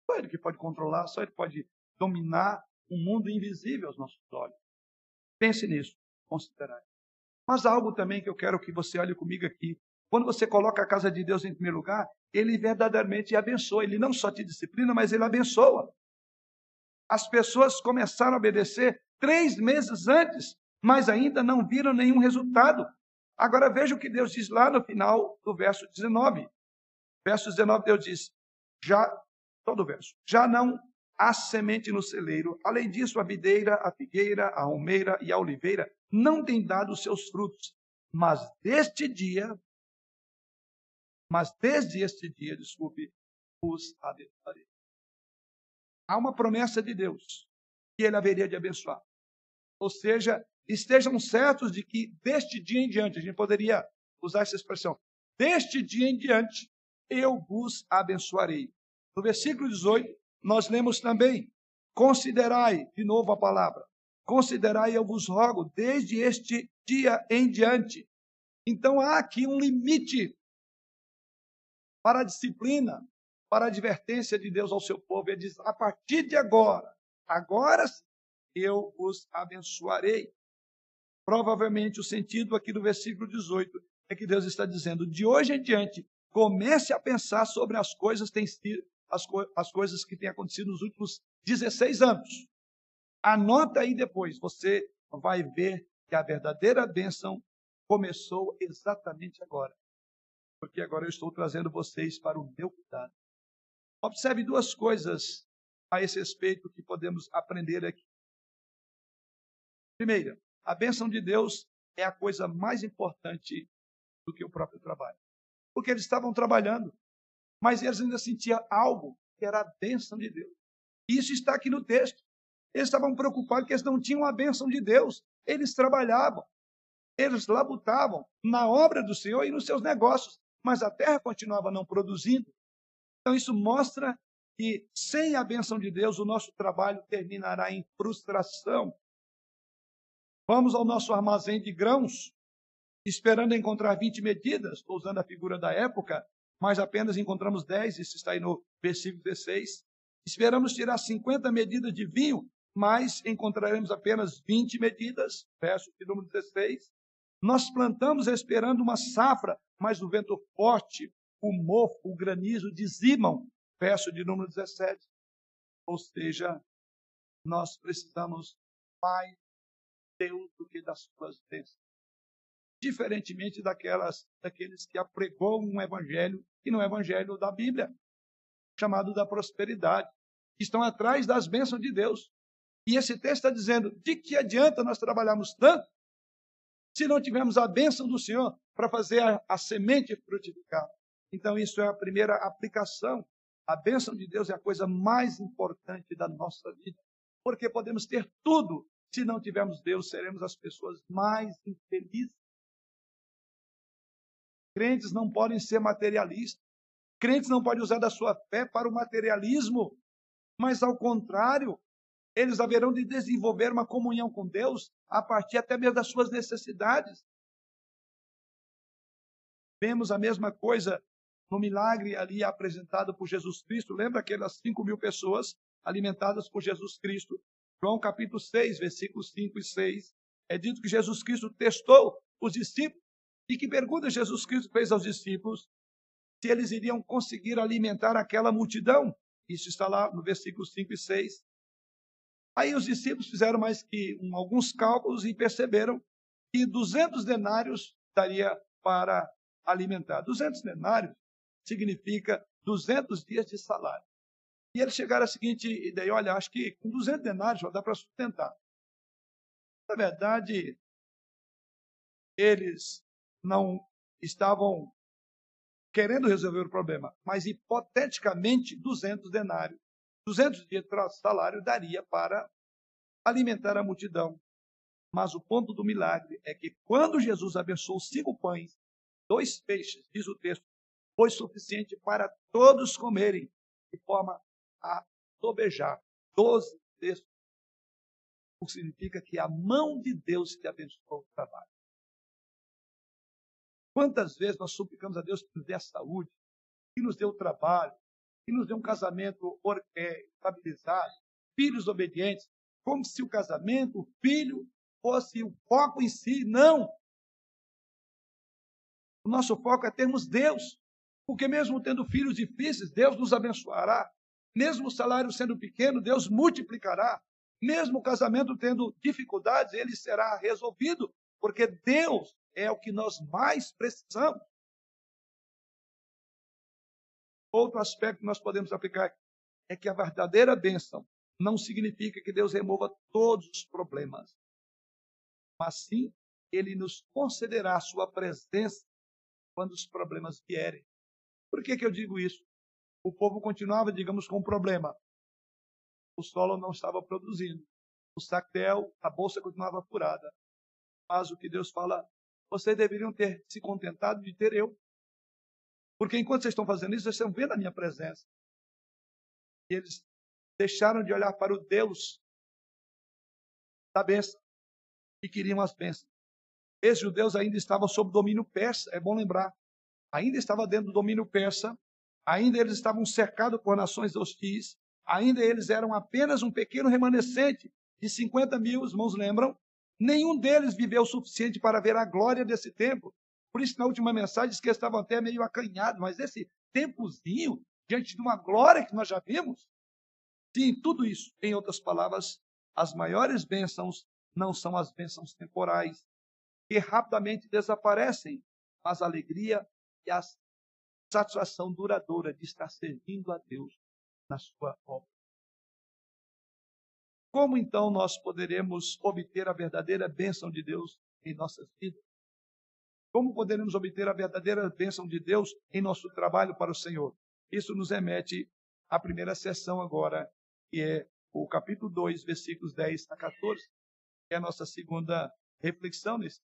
Só Ele que pode controlar, só Ele pode dominar um mundo invisível aos nossos olhos. Pense nisso, considerai. Mas algo também que eu quero que você olhe comigo aqui. Quando você coloca a casa de Deus em primeiro lugar, Ele verdadeiramente abençoa. Ele não só te disciplina, mas Ele abençoa. As pessoas começaram a obedecer três meses antes mas ainda não viram nenhum resultado. Agora veja o que Deus diz lá no final do verso 19. Verso 19, Deus diz: já, todo o verso, já não há semente no celeiro. Além disso, a videira, a figueira, a romeira e a oliveira não têm dado seus frutos. Mas deste dia, mas desde este dia, desculpe, os abençoarei. Há uma promessa de Deus que ele haveria de abençoar. Ou seja, estejam certos de que deste dia em diante, a gente poderia usar essa expressão, deste dia em diante, eu vos abençoarei. No versículo 18, nós lemos também: considerai, de novo a palavra, considerai, eu vos rogo, desde este dia em diante. Então há aqui um limite para a disciplina, para a advertência de Deus ao seu povo. Ele diz: a partir de agora, agora eu os abençoarei. Provavelmente o sentido aqui do versículo 18 é que Deus está dizendo: de hoje em diante, comece a pensar sobre as coisas, tem, as, co as coisas que têm acontecido nos últimos 16 anos. Anota aí depois, você vai ver que a verdadeira bênção começou exatamente agora. Porque agora eu estou trazendo vocês para o meu cuidado. Observe duas coisas a esse respeito que podemos aprender aqui. Primeira, a bênção de Deus é a coisa mais importante do que o próprio trabalho. Porque eles estavam trabalhando, mas eles ainda sentiam algo que era a bênção de Deus. Isso está aqui no texto. Eles estavam preocupados que eles não tinham a bênção de Deus. Eles trabalhavam. Eles labutavam na obra do Senhor e nos seus negócios, mas a terra continuava não produzindo. Então, isso mostra que, sem a bênção de Deus, o nosso trabalho terminará em frustração. Vamos ao nosso armazém de grãos, esperando encontrar 20 medidas, estou usando a figura da época, mas apenas encontramos 10, isso está aí no versículo 16. Esperamos tirar 50 medidas de vinho, mas encontraremos apenas 20 medidas, verso de número 16. Nós plantamos esperando uma safra, mas o vento forte, o mofo, o granizo dizimam, verso de número 17. Ou seja, nós precisamos mais Deus do que das suas bênçãos. Diferentemente daquelas, daqueles que apregou um evangelho que não é o evangelho da Bíblia, chamado da prosperidade, estão atrás das bênçãos de Deus. E esse texto está dizendo: de que adianta nós trabalharmos tanto se não tivermos a bênção do Senhor para fazer a, a semente frutificar? Então, isso é a primeira aplicação. A bênção de Deus é a coisa mais importante da nossa vida. Porque podemos ter tudo, se não tivermos Deus, seremos as pessoas mais infelizes. Crentes não podem ser materialistas. Crentes não podem usar da sua fé para o materialismo. Mas, ao contrário, eles haverão de desenvolver uma comunhão com Deus a partir até mesmo das suas necessidades. Vemos a mesma coisa no milagre ali apresentado por Jesus Cristo. Lembra aquelas 5 mil pessoas alimentadas por Jesus Cristo? João capítulo 6, versículos 5 e 6. É dito que Jesus Cristo testou os discípulos. E que pergunta Jesus Cristo fez aos discípulos? Se eles iriam conseguir alimentar aquela multidão. Isso está lá no versículo 5 e 6. Aí os discípulos fizeram mais que um, alguns cálculos e perceberam que 200 denários daria para alimentar. 200 denários significa 200 dias de salário. E eles chegaram à seguinte ideia: olha, acho que com 200 denários dá para sustentar. Na verdade, eles não estavam querendo resolver o problema, mas hipoteticamente 200 denários 200 dias de salário daria para alimentar a multidão. Mas o ponto do milagre é que quando Jesus abençoou cinco pães, dois peixes, diz o texto, foi suficiente para todos comerem, de forma a sobejar. Doze textos. O que significa que a mão de Deus te abençoou o trabalho. Quantas vezes nós suplicamos a Deus que nos dê a saúde, que nos dê o trabalho, que nos dê um casamento é, estabilizado, filhos obedientes, como se o casamento, o filho, fosse o foco em si. Não! O nosso foco é termos Deus. Porque mesmo tendo filhos difíceis, Deus nos abençoará. Mesmo o salário sendo pequeno, Deus multiplicará. Mesmo o casamento tendo dificuldades, ele será resolvido. Porque Deus é o que nós mais precisamos. Outro aspecto que nós podemos aplicar é que a verdadeira bênção não significa que Deus remova todos os problemas, mas sim ele nos concederá sua presença quando os problemas vierem. Por que, que eu digo isso? O povo continuava, digamos, com um problema. O solo não estava produzindo. O sactel, a bolsa continuava furada. Mas o que Deus fala, vocês deveriam ter se contentado de ter eu. Porque enquanto vocês estão fazendo isso, vocês estão vendo a minha presença. E eles deixaram de olhar para o Deus da bênção e queriam as bênçãos. Esses judeus ainda estavam sob domínio persa, é bom lembrar. Ainda estava dentro do domínio persa, ainda eles estavam cercados por nações hostis, ainda eles eram apenas um pequeno remanescente de 50 mil, os irmãos lembram? Nenhum deles viveu o suficiente para ver a glória desse templo. Por isso, na última mensagem, diz que eles estavam até meio acanhados, mas esse tempozinho, diante de uma glória que nós já vimos, sim, tudo isso, em outras palavras, as maiores bênçãos não são as bênçãos temporais, que rapidamente desaparecem, mas a alegria e a satisfação duradoura de estar servindo a Deus na sua obra. Como então nós poderemos obter a verdadeira bênção de Deus em nossas vidas? Como poderemos obter a verdadeira bênção de Deus em nosso trabalho para o Senhor? Isso nos remete à primeira sessão agora, que é o capítulo 2, versículos 10 a 14, que é a nossa segunda reflexão nesse.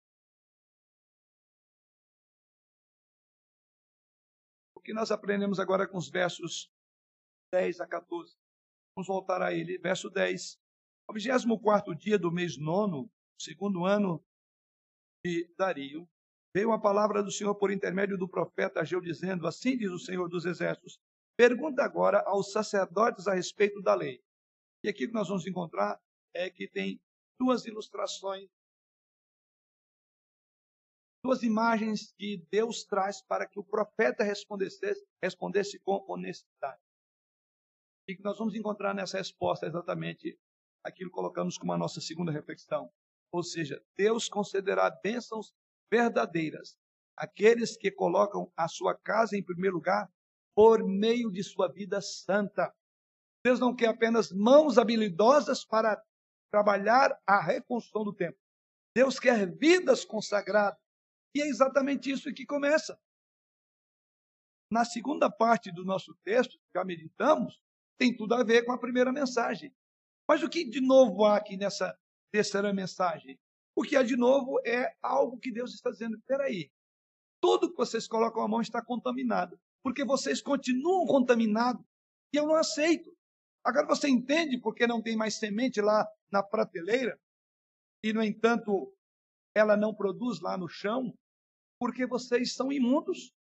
Que nós aprendemos agora com os versos 10 a 14. Vamos voltar a ele. Verso 10. Ao 24 dia do mês nono, segundo ano de Dario, veio a palavra do Senhor por intermédio do profeta Ageu, dizendo: Assim diz o Senhor dos Exércitos: Pergunta agora aos sacerdotes a respeito da lei. E aqui que nós vamos encontrar é que tem duas ilustrações, duas imagens que Deus traz para que o profeta respondesse, respondesse com honestidade. E que nós vamos encontrar nessa resposta exatamente aquilo que colocamos como a nossa segunda reflexão. Ou seja, Deus concederá bênçãos verdadeiras àqueles que colocam a sua casa em primeiro lugar por meio de sua vida santa. Deus não quer apenas mãos habilidosas para trabalhar a reconstrução do templo. Deus quer vidas consagradas. E é exatamente isso que começa. Na segunda parte do nosso texto, que já meditamos, tem tudo a ver com a primeira mensagem. Mas o que de novo há aqui nessa terceira mensagem? O que há de novo é algo que Deus está dizendo: peraí, tudo que vocês colocam a mão está contaminado, porque vocês continuam contaminados e eu não aceito. Agora você entende porque não tem mais semente lá na prateleira e, no entanto, ela não produz lá no chão? Porque vocês são imundos.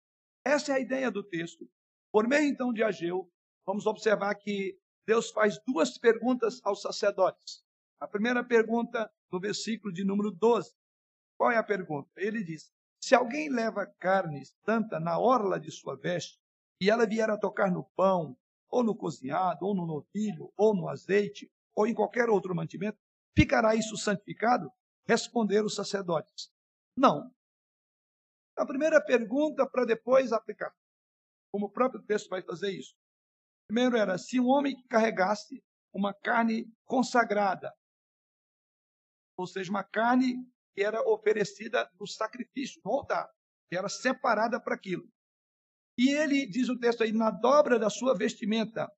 Essa é a ideia do texto. Por meio então de Ageu, vamos observar que Deus faz duas perguntas aos sacerdotes. A primeira pergunta, no versículo de número 12. Qual é a pergunta? Ele diz: Se alguém leva carne santa na orla de sua veste, e ela vier a tocar no pão, ou no cozinhado, ou no novilho, ou no azeite, ou em qualquer outro mantimento, ficará isso santificado? Responderam os sacerdotes: Não. A primeira pergunta para depois aplicar. Como o próprio texto vai fazer isso. Primeiro era se um homem carregasse uma carne consagrada, ou seja, uma carne que era oferecida no sacrifício, no altar, que era separada para aquilo. E ele, diz o texto aí, na dobra da sua vestimenta,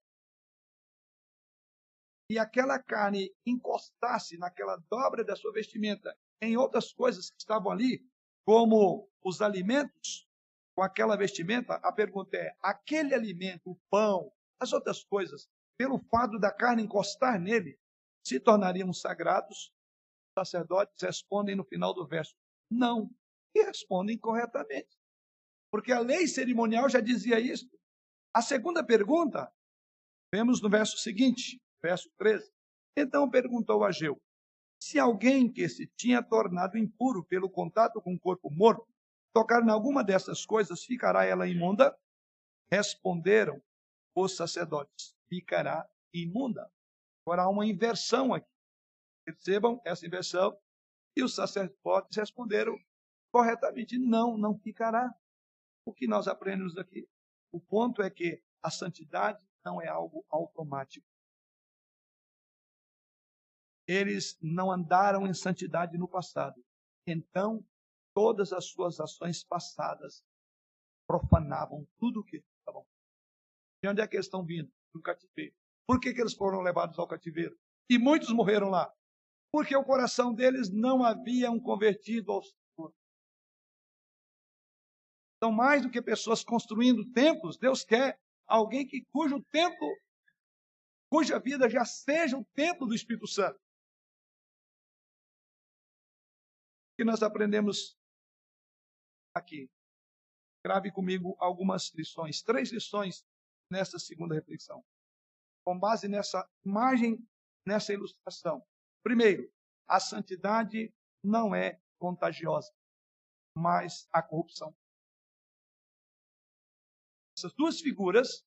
e aquela carne encostasse naquela dobra da sua vestimenta em outras coisas que estavam ali, como os alimentos, com aquela vestimenta, a pergunta é: aquele alimento, o pão, as outras coisas, pelo fato da carne encostar nele, se tornariam sagrados? Os sacerdotes respondem no final do verso: não. E respondem corretamente. Porque a lei cerimonial já dizia isso. A segunda pergunta, vemos no verso seguinte, verso 13. Então perguntou a Geu: se alguém que se tinha tornado impuro pelo contato com o corpo morto tocar em alguma dessas coisas, ficará ela imunda? Responderam os sacerdotes, ficará imunda. Agora há uma inversão aqui. Percebam essa inversão. E os sacerdotes responderam corretamente: não, não ficará. O que nós aprendemos daqui? O ponto é que a santidade não é algo automático. Eles não andaram em santidade no passado. Então, todas as suas ações passadas profanavam tudo o que estavam de onde é que eles estão vindo? Do cativeiro. Por que, que eles foram levados ao cativeiro? E muitos morreram lá. Porque o coração deles não havia um convertido ao Senhor. Então, mais do que pessoas construindo templos, Deus quer alguém que cujo templo, cuja vida já seja o templo do Espírito Santo. Que nós aprendemos aqui? Grave comigo algumas lições, três lições nessa segunda reflexão. Com base nessa imagem, nessa ilustração. Primeiro, a santidade não é contagiosa, mas a corrupção. Essas duas figuras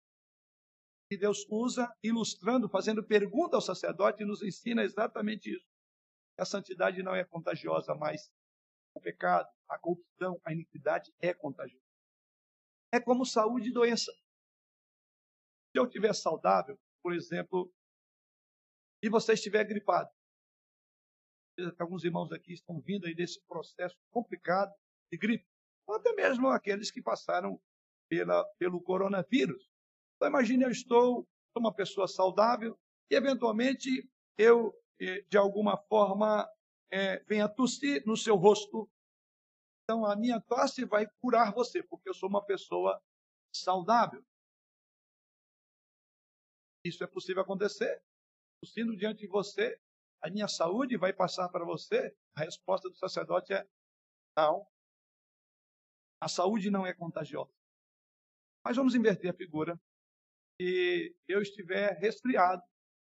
que Deus usa, ilustrando, fazendo pergunta ao sacerdote, nos ensina exatamente isso. A santidade não é contagiosa, mas o pecado, a corrupção, a iniquidade é contagiosa. É como saúde e doença. Se eu estiver saudável, por exemplo, e você estiver gripado, alguns irmãos aqui estão vindo aí desse processo complicado de gripe, ou até mesmo aqueles que passaram pela, pelo coronavírus. Então, imagine, eu estou, uma pessoa saudável e, eventualmente, eu, eh, de alguma forma, é, venha tossir no seu rosto. Então, a minha tosse vai curar você, porque eu sou uma pessoa saudável. Isso é possível acontecer. Tossindo diante de você, a minha saúde vai passar para você? A resposta do sacerdote é não. A saúde não é contagiosa. Mas vamos inverter a figura. E eu estiver resfriado,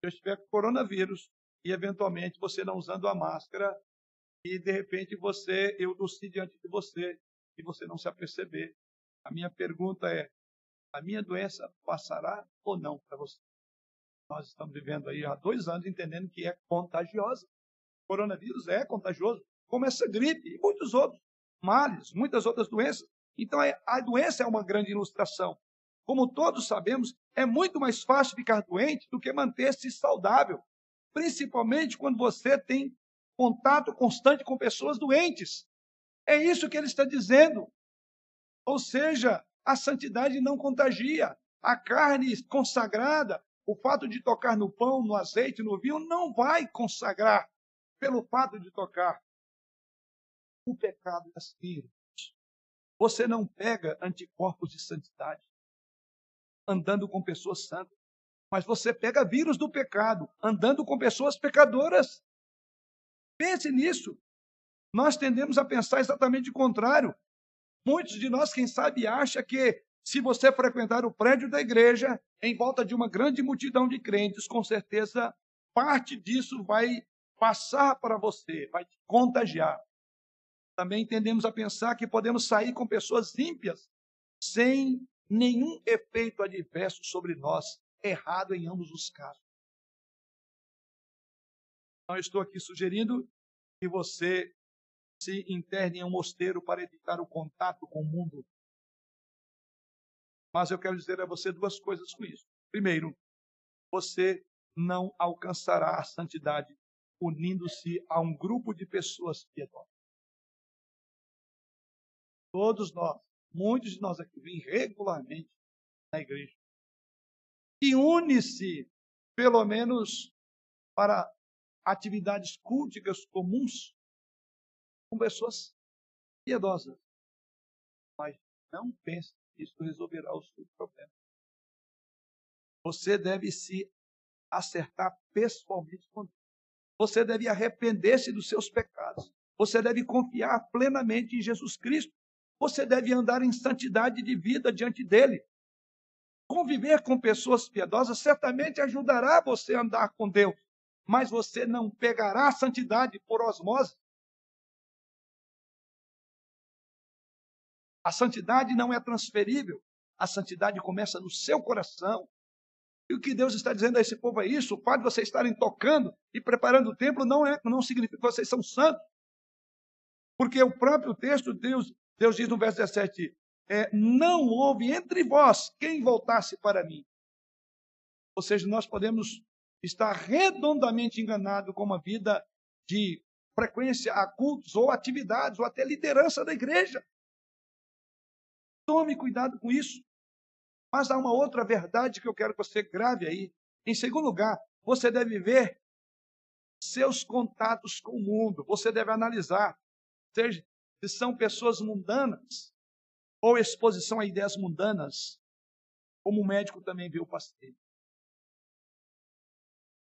eu estiver com coronavírus, e eventualmente você não usando a máscara, e de repente você, eu tossi diante de você, e você não se aperceber. A minha pergunta é: a minha doença passará ou não para você? Nós estamos vivendo aí há dois anos entendendo que é contagiosa. O coronavírus é contagioso, como essa gripe e muitos outros males, muitas outras doenças. Então, é, a doença é uma grande ilustração. Como todos sabemos, é muito mais fácil ficar doente do que manter-se saudável, principalmente quando você tem contato constante com pessoas doentes. É isso que ele está dizendo. Ou seja, a santidade não contagia. A carne consagrada, o fato de tocar no pão, no azeite, no vinho, não vai consagrar pelo fato de tocar. O pecado é assim. Você não pega anticorpos de santidade andando com pessoas santas, mas você pega vírus do pecado andando com pessoas pecadoras. Pense nisso. Nós tendemos a pensar exatamente o contrário. Muitos de nós, quem sabe, acha que se você frequentar o prédio da igreja, em volta de uma grande multidão de crentes, com certeza parte disso vai passar para você, vai te contagiar. Também tendemos a pensar que podemos sair com pessoas ímpias sem nenhum efeito adverso sobre nós, errado em ambos os casos. Não estou aqui sugerindo que você se interne em um mosteiro para evitar o contato com o mundo mas eu quero dizer a você duas coisas com isso. Primeiro, você não alcançará a santidade unindo-se a um grupo de pessoas piedosas. Todos nós, muitos de nós aqui vêm regularmente na igreja. E une-se, pelo menos, para atividades culticas comuns com pessoas piedosas. Mas não pense isso resolverá o seu problema. Você deve se acertar pessoalmente com Deus. Você deve arrepender-se dos seus pecados. Você deve confiar plenamente em Jesus Cristo. Você deve andar em santidade de vida diante dele. Conviver com pessoas piedosas certamente ajudará você a andar com Deus, mas você não pegará a santidade por osmose. A santidade não é transferível. A santidade começa no seu coração. E o que Deus está dizendo a esse povo é isso: o fato de vocês estarem tocando e preparando o templo não, é, não significa que vocês são santos. Porque o próprio texto, Deus, Deus diz no verso 17: é, Não houve entre vós quem voltasse para mim. Ou seja, nós podemos estar redondamente enganados com uma vida de frequência a cultos ou atividades ou até liderança da igreja. Tome cuidado com isso. Mas há uma outra verdade que eu quero que você grave aí. Em segundo lugar, você deve ver seus contatos com o mundo. Você deve analisar seja, se são pessoas mundanas ou exposição a ideias mundanas, como o médico também viu o paciente.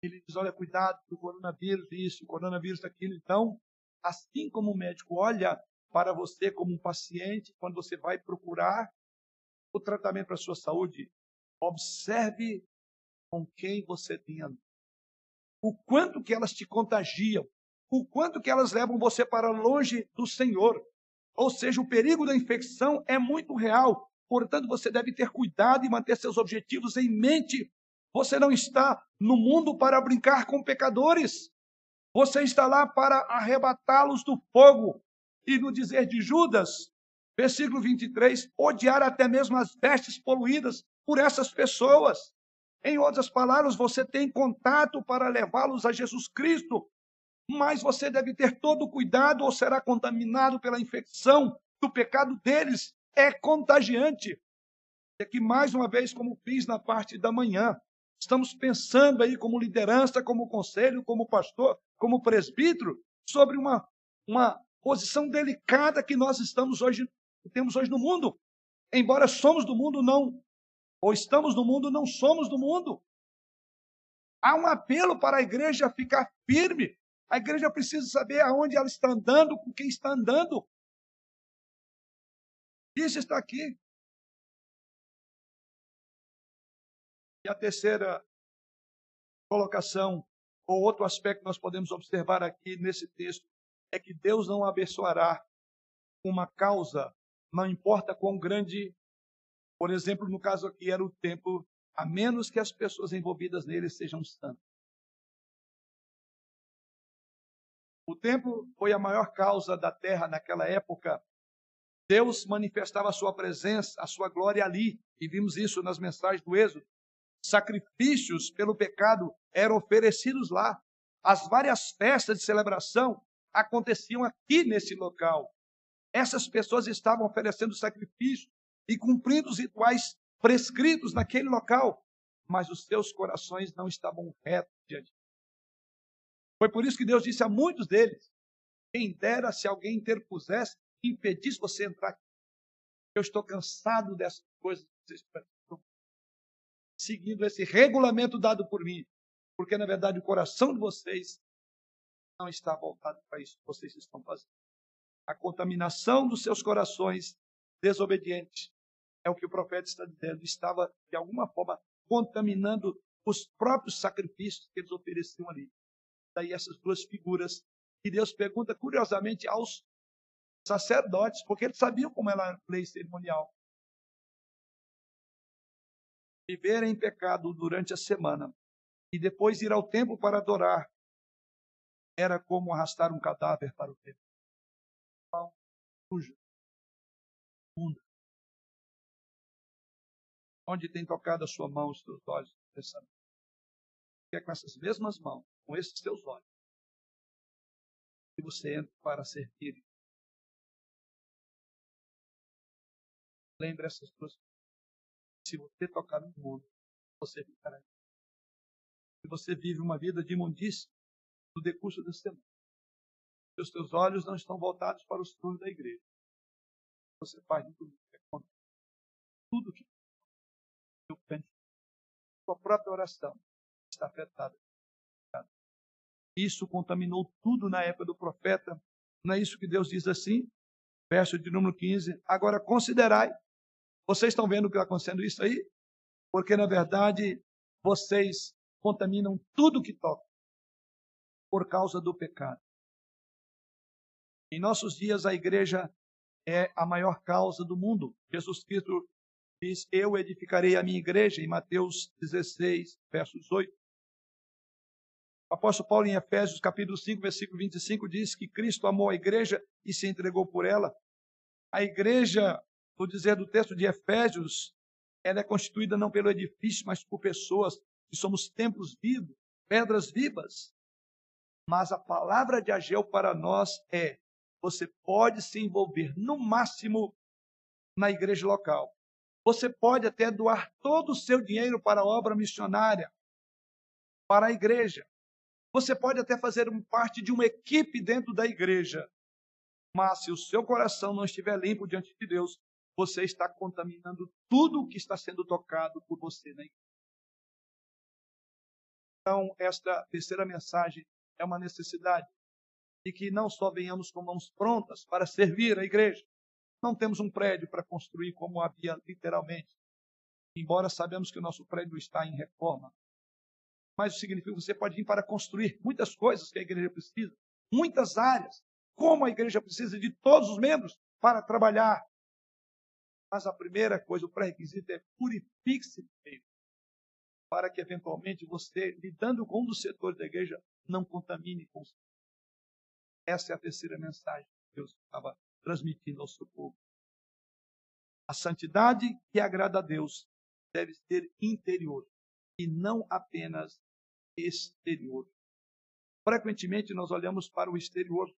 Ele diz: olha, cuidado com o coronavírus, isso, coronavírus, aquilo. Então, assim como o médico olha para você como um paciente, quando você vai procurar o tratamento para a sua saúde, observe com quem você tem andado. O quanto que elas te contagiam, o quanto que elas levam você para longe do Senhor. Ou seja, o perigo da infecção é muito real. Portanto, você deve ter cuidado e manter seus objetivos em mente. Você não está no mundo para brincar com pecadores. Você está lá para arrebatá-los do fogo. E no dizer de Judas, versículo 23, odiar até mesmo as vestes poluídas por essas pessoas. Em outras palavras, você tem contato para levá-los a Jesus Cristo, mas você deve ter todo cuidado ou será contaminado pela infecção do pecado deles. É contagiante. É que mais uma vez, como fiz na parte da manhã, estamos pensando aí como liderança, como conselho, como pastor, como presbítero, sobre uma, uma posição delicada que nós estamos hoje, temos hoje no mundo. Embora somos do mundo, não. Ou estamos no mundo, não somos do mundo. Há um apelo para a igreja ficar firme. A igreja precisa saber aonde ela está andando, com quem está andando. Isso está aqui. E a terceira colocação, ou outro aspecto que nós podemos observar aqui nesse texto, é que Deus não abençoará uma causa, não importa quão grande, por exemplo, no caso aqui era o templo, a menos que as pessoas envolvidas nele sejam santas. Templo foi a maior causa da terra naquela época. Deus manifestava a sua presença, a sua glória ali, e vimos isso nas mensagens do Êxodo. Sacrifícios pelo pecado eram oferecidos lá. As várias festas de celebração aconteciam aqui nesse local. Essas pessoas estavam oferecendo sacrifício e cumprindo os rituais prescritos naquele local, mas os seus corações não estavam retos diante de Foi por isso que Deus disse a muitos deles: quem dera se alguém interpusesse impedisse você entrar aqui. Eu estou cansado dessas coisas que vocês estão seguindo esse regulamento dado por mim, porque na verdade o coração de vocês não está voltado para isso que vocês estão fazendo. A contaminação dos seus corações desobedientes é o que o profeta está dizendo. Estava, de alguma forma, contaminando os próprios sacrifícios que eles ofereciam ali. Daí essas duas figuras. E Deus pergunta, curiosamente, aos sacerdotes, porque eles sabiam como era a lei cerimonial. Viver em pecado durante a semana e depois ir ao templo para adorar era como arrastar um cadáver para o templo. Suja. Munda. Onde tem tocado a sua mão, os seus olhos, pensamento. Que é com essas mesmas mãos, com esses seus olhos, que você entra para servir. Lembre essas duas coisas. Se você tocar no mundo, você ficará. Se você vive uma vida de imundícia, no decurso da semana. Se os teus olhos não estão voltados para os turnos da igreja, você faz de tudo que é. Tudo que eu penso, sua própria oração está afetada. Isso contaminou tudo na época do profeta. Não é isso que Deus diz assim? Verso de número 15. Agora considerai. Vocês estão vendo o que está acontecendo isso aí? Porque, na verdade, vocês contaminam tudo que tocam por causa do pecado. Em nossos dias, a igreja é a maior causa do mundo. Jesus Cristo diz: Eu edificarei a minha igreja, em Mateus 16, versos 8. Apóstolo Paulo, em Efésios, capítulo 5, versículo 25, diz que Cristo amou a igreja e se entregou por ela. A igreja, vou dizer do texto de Efésios, ela é constituída não pelo edifício, mas por pessoas que somos templos vivos, pedras vivas. Mas a palavra de Ageu para nós é: você pode se envolver no máximo na igreja local. Você pode até doar todo o seu dinheiro para a obra missionária, para a igreja. Você pode até fazer parte de uma equipe dentro da igreja. Mas se o seu coração não estiver limpo diante de Deus, você está contaminando tudo o que está sendo tocado por você na igreja. Então, esta terceira mensagem é uma necessidade. E que não só venhamos com mãos prontas para servir a igreja. Não temos um prédio para construir como havia literalmente. Embora sabemos que o nosso prédio está em reforma. Mas isso significa que você pode vir para construir muitas coisas que a igreja precisa, muitas áreas. Como a igreja precisa de todos os membros para trabalhar. Mas a primeira coisa, o pré-requisito é purifique-se para que eventualmente você, lidando com um dos setores da igreja, não contamine com os. Essa é a terceira mensagem que Deus estava transmitindo ao seu povo. A santidade que agrada a Deus deve ser interior e não apenas exterior. Frequentemente nós olhamos para o exterior.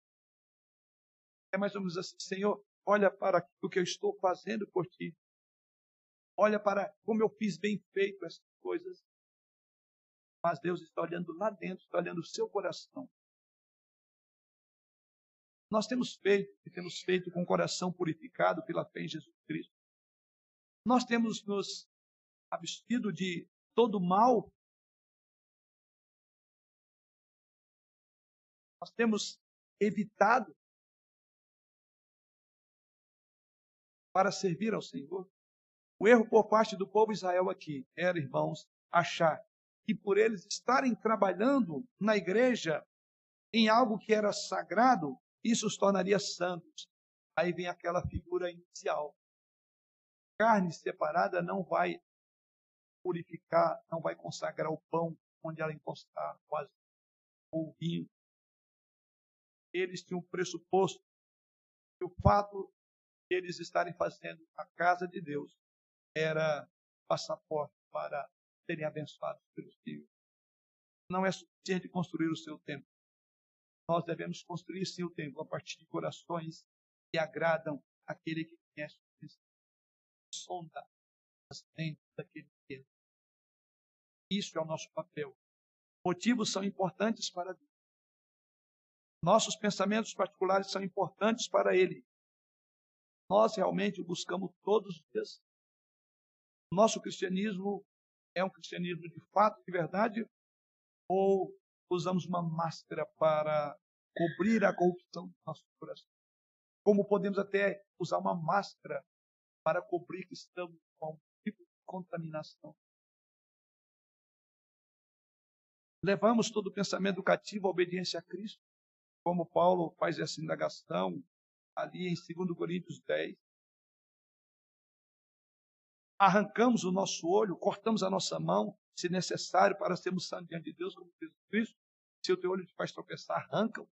É mais ou menos assim, Senhor, olha para o que eu estou fazendo por ti. Olha para como eu fiz bem feito essas coisas. Mas Deus está olhando lá dentro, está olhando o seu coração. Nós temos feito e temos feito com o coração purificado pela fé em Jesus Cristo. Nós temos nos abstido de todo mal. Nós temos evitado para servir ao Senhor. O erro por parte do povo Israel aqui era, irmãos, achar que por eles estarem trabalhando na igreja em algo que era sagrado, isso os tornaria santos. Aí vem aquela figura inicial. Carne separada não vai purificar, não vai consagrar o pão onde ela encostar, quase ou vinho. Eles tinham um pressuposto que o fato de eles estarem fazendo a casa de Deus era passaporte para serem abençoados pelo Senhor. Não é suficiente construir o seu templo. Nós devemos construir sim o templo a partir de corações que agradam aquele que conhece o Cristo. Sonda as mentes daquele que é. Isso é o nosso papel. Motivos são importantes para Deus. Nossos pensamentos particulares são importantes para Ele. Nós realmente o buscamos todos os dias. Nosso cristianismo é um cristianismo de fato, de verdade, ou usamos uma máscara para cobrir a corrupção do nosso coração? Como podemos até usar uma máscara para cobrir que estamos com um tipo de contaminação? Levamos todo o pensamento cativo à obediência a Cristo, como Paulo faz essa indagação ali em 2 Coríntios 10 arrancamos o nosso olho, cortamos a nossa mão, se necessário, para sermos santos diante de Deus, como Jesus Cristo. Se o teu olho te faz tropeçar, arranca-o.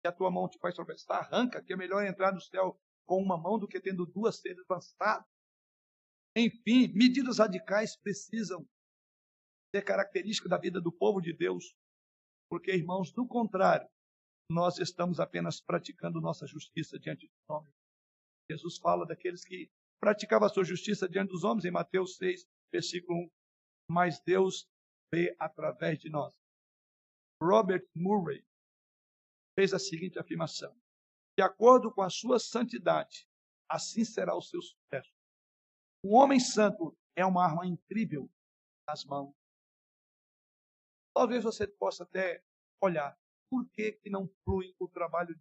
Se a tua mão te faz tropeçar, arranca, que é melhor entrar no céu com uma mão do que tendo duas serem lançadas. Enfim, medidas radicais precisam ser característica da vida do povo de Deus, porque, irmãos, do contrário, nós estamos apenas praticando nossa justiça diante do nome. Jesus fala daqueles que praticava a sua justiça diante dos homens, em Mateus 6, versículo 1. Mas Deus vê através de nós. Robert Murray fez a seguinte afirmação: De acordo com a sua santidade, assim será o seu sucesso. O homem santo é uma arma incrível nas mãos. Talvez você possa até olhar por que, que não flui o trabalho,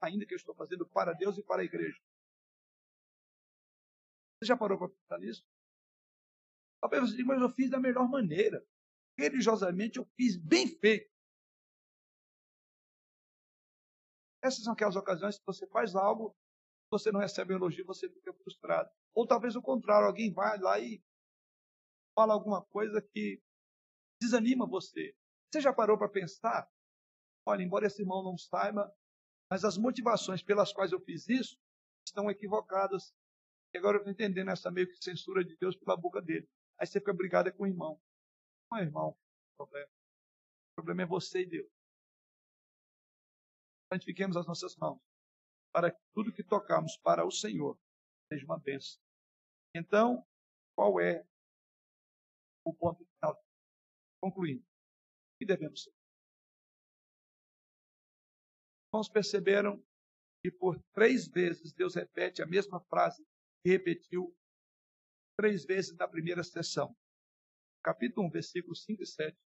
ainda que eu estou fazendo para Deus e para a igreja. Você já parou para pensar nisso? Talvez você diga, mas eu fiz da melhor maneira. Religiosamente eu fiz bem feito. Essas são aquelas ocasiões que você faz algo, você não recebe elogio, você fica frustrado. Ou talvez o contrário, alguém vai lá e fala alguma coisa que desanima você. Você já parou para pensar? Olha, embora esse irmão não saiba, mas as motivações pelas quais eu fiz isso estão equivocadas. E agora eu estou entendendo essa meio que censura de Deus pela boca dele. Aí você fica brigado com o irmão. Não é irmão o problema. O problema é você e Deus. Santifiquemos as nossas mãos para que tudo que tocarmos para o Senhor seja uma bênção. Então, qual é o ponto final? Concluindo, o que devemos ser? Irmãos perceberam que por três vezes Deus repete a mesma frase repetiu três vezes na primeira sessão. Capítulo 1, versículos 5 e 7.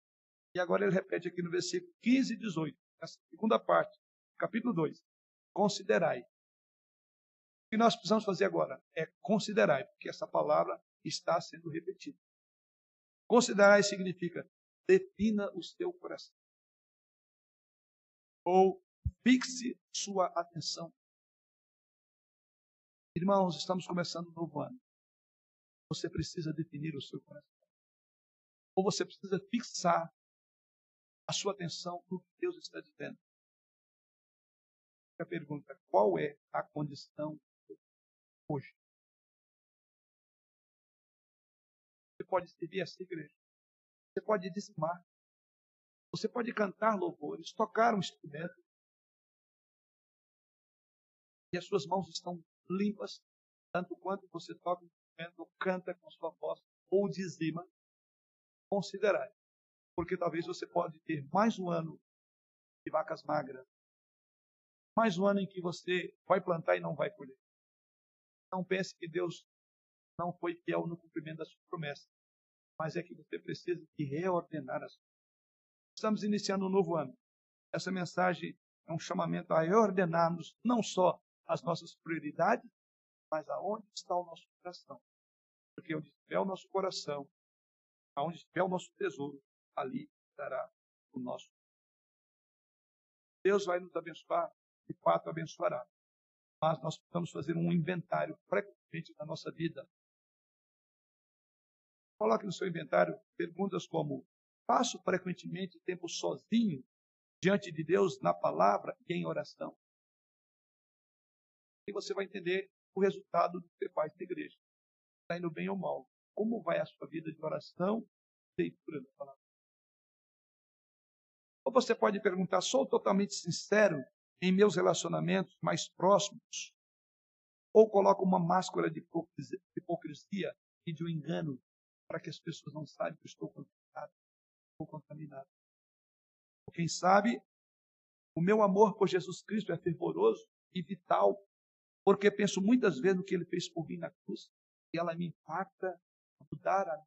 E agora ele repete aqui no versículo 15 e 18, nessa segunda parte, capítulo 2. Considerai. O que nós precisamos fazer agora é considerai, porque essa palavra está sendo repetida. Considerai significa defina o seu coração. Ou fixe sua atenção Irmãos, estamos começando um novo ano. Você precisa definir o seu coração. Ou você precisa fixar a sua atenção no que Deus está dizendo. A pergunta: qual é a condição hoje? Você pode servir essa igreja. Você pode dizimar. Você pode cantar louvores, tocar um instrumento. E as suas mãos estão limpas, tanto quanto você toca um instrumento, ou canta com sua voz, ou dizima, considerai. Porque talvez você pode ter mais um ano de vacas magras, mais um ano em que você vai plantar e não vai colher. Não pense que Deus não foi fiel no cumprimento das suas promessas, mas é que você precisa de reordenar as coisas. Estamos iniciando um novo ano. Essa mensagem é um chamamento a reordenarmos não só as nossas prioridades, mas aonde está o nosso coração. Porque onde estiver o nosso coração, aonde estiver o nosso tesouro, ali estará o nosso. Deus vai nos abençoar, de fato abençoará. Mas nós precisamos fazer um inventário frequentemente da nossa vida. Coloque no seu inventário perguntas como: passo frequentemente tempo sozinho diante de Deus na palavra e em oração? E você vai entender o resultado do que você faz na igreja. Está indo bem ou mal. Como vai a sua vida de oração e leitura da palavra? Ou você pode perguntar, sou totalmente sincero em meus relacionamentos mais próximos? Ou coloco uma máscara de hipocrisia e de um engano para que as pessoas não saibam que eu estou contaminado? Estou contaminado. Quem sabe, o meu amor por Jesus Cristo é fervoroso e vital, porque penso muitas vezes no que ele fez por mim na cruz e ela me impacta a mudar a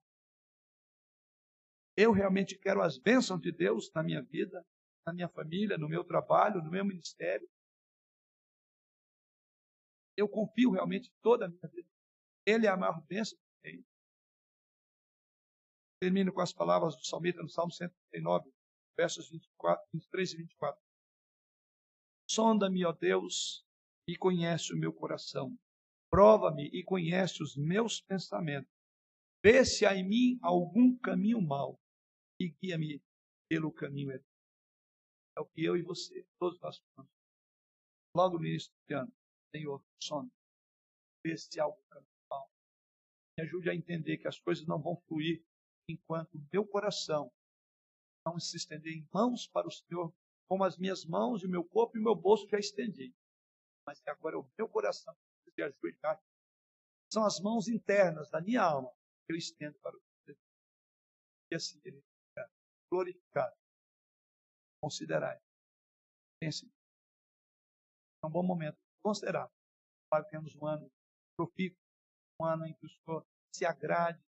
eu realmente quero as bênçãos de Deus na minha vida, na minha família, no meu trabalho, no meu ministério. Eu confio realmente toda a minha vida. Ele é a maior bênção que tenho. Termino com as palavras do salmista no Salmo 139, versos 24, 23 e 24. Sonda-me, ó Deus, e conhece o meu coração. Prova-me e conhece os meus pensamentos. Vê se há em mim algum caminho mau e guia-me pelo caminho eterno. É o que eu e você, todos nós falamos. Logo no início do ano, Senhor, sono, vê se há algum caminho mau. Me ajude a entender que as coisas não vão fluir enquanto meu coração não se estender em mãos para o Senhor, como as minhas mãos e o meu corpo e o meu bolso já estendi. Mas que agora é o meu coração que se ajoelhar. São as mãos internas da minha alma que eu estendo para o Senhor. E assim ele glorificado. Considerai. Pense. É um bom momento. Considerar. Que temos um ano profícuo, um ano em que o Senhor se agrade,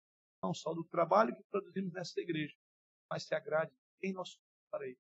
não só do trabalho que produzimos nessa igreja, mas se agrade em nós para Ele.